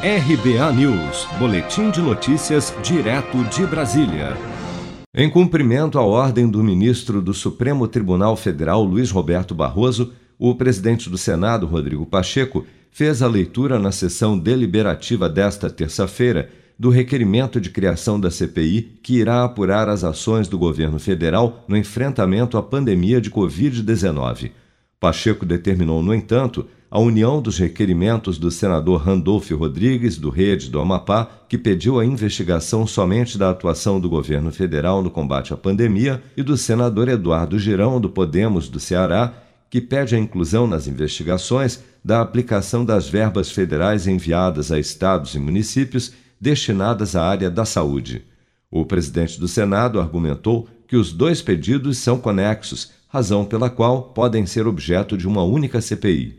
RBA News, Boletim de Notícias, direto de Brasília. Em cumprimento à ordem do ministro do Supremo Tribunal Federal, Luiz Roberto Barroso, o presidente do Senado, Rodrigo Pacheco, fez a leitura na sessão deliberativa desta terça-feira do requerimento de criação da CPI que irá apurar as ações do governo federal no enfrentamento à pandemia de Covid-19. Pacheco determinou, no entanto, a união dos requerimentos do senador Randolfo Rodrigues, do Rede do Amapá, que pediu a investigação somente da atuação do governo federal no combate à pandemia, e do senador Eduardo Girão, do Podemos do Ceará, que pede a inclusão nas investigações da aplicação das verbas federais enviadas a estados e municípios destinadas à área da saúde. O presidente do Senado argumentou que os dois pedidos são conexos razão pela qual podem ser objeto de uma única CPI.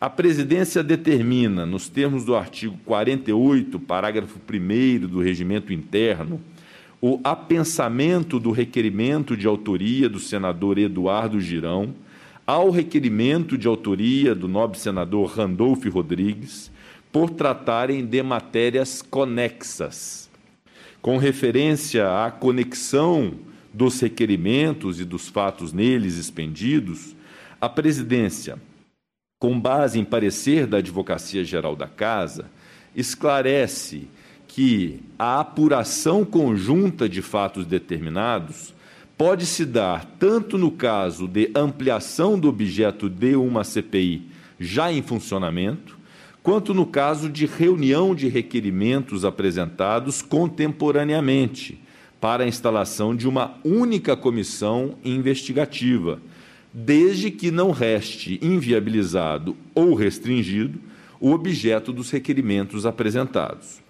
A presidência determina, nos termos do artigo 48, parágrafo 1 do regimento interno, o apensamento do requerimento de autoria do senador Eduardo Girão ao requerimento de autoria do nobre senador Randolfo Rodrigues por tratarem de matérias conexas. Com referência à conexão dos requerimentos e dos fatos neles expendidos, a presidência, com base em parecer da Advocacia Geral da Casa, esclarece que a apuração conjunta de fatos determinados pode se dar tanto no caso de ampliação do objeto de uma CPI já em funcionamento, quanto no caso de reunião de requerimentos apresentados contemporaneamente para a instalação de uma única comissão investigativa, desde que não reste inviabilizado ou restringido o objeto dos requerimentos apresentados.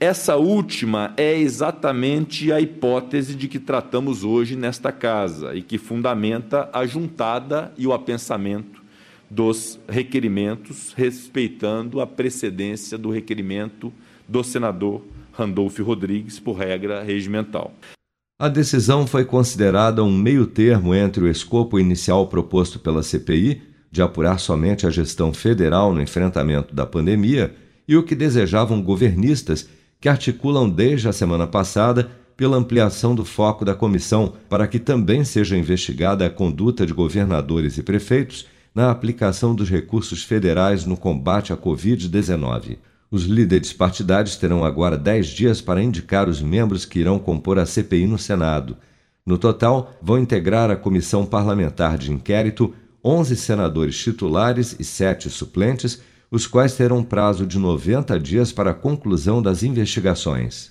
Essa última é exatamente a hipótese de que tratamos hoje nesta casa e que fundamenta a juntada e o apensamento dos requerimentos, respeitando a precedência do requerimento do senador Randolfo Rodrigues, por regra regimental. A decisão foi considerada um meio-termo entre o escopo inicial proposto pela CPI, de apurar somente a gestão federal no enfrentamento da pandemia, e o que desejavam governistas, que articulam desde a semana passada pela ampliação do foco da comissão para que também seja investigada a conduta de governadores e prefeitos na aplicação dos recursos federais no combate à Covid-19. Os líderes partidários terão agora dez dias para indicar os membros que irão compor a CPI no Senado. No total, vão integrar a comissão parlamentar de inquérito 11 senadores titulares e sete suplentes, os quais terão prazo de 90 dias para a conclusão das investigações.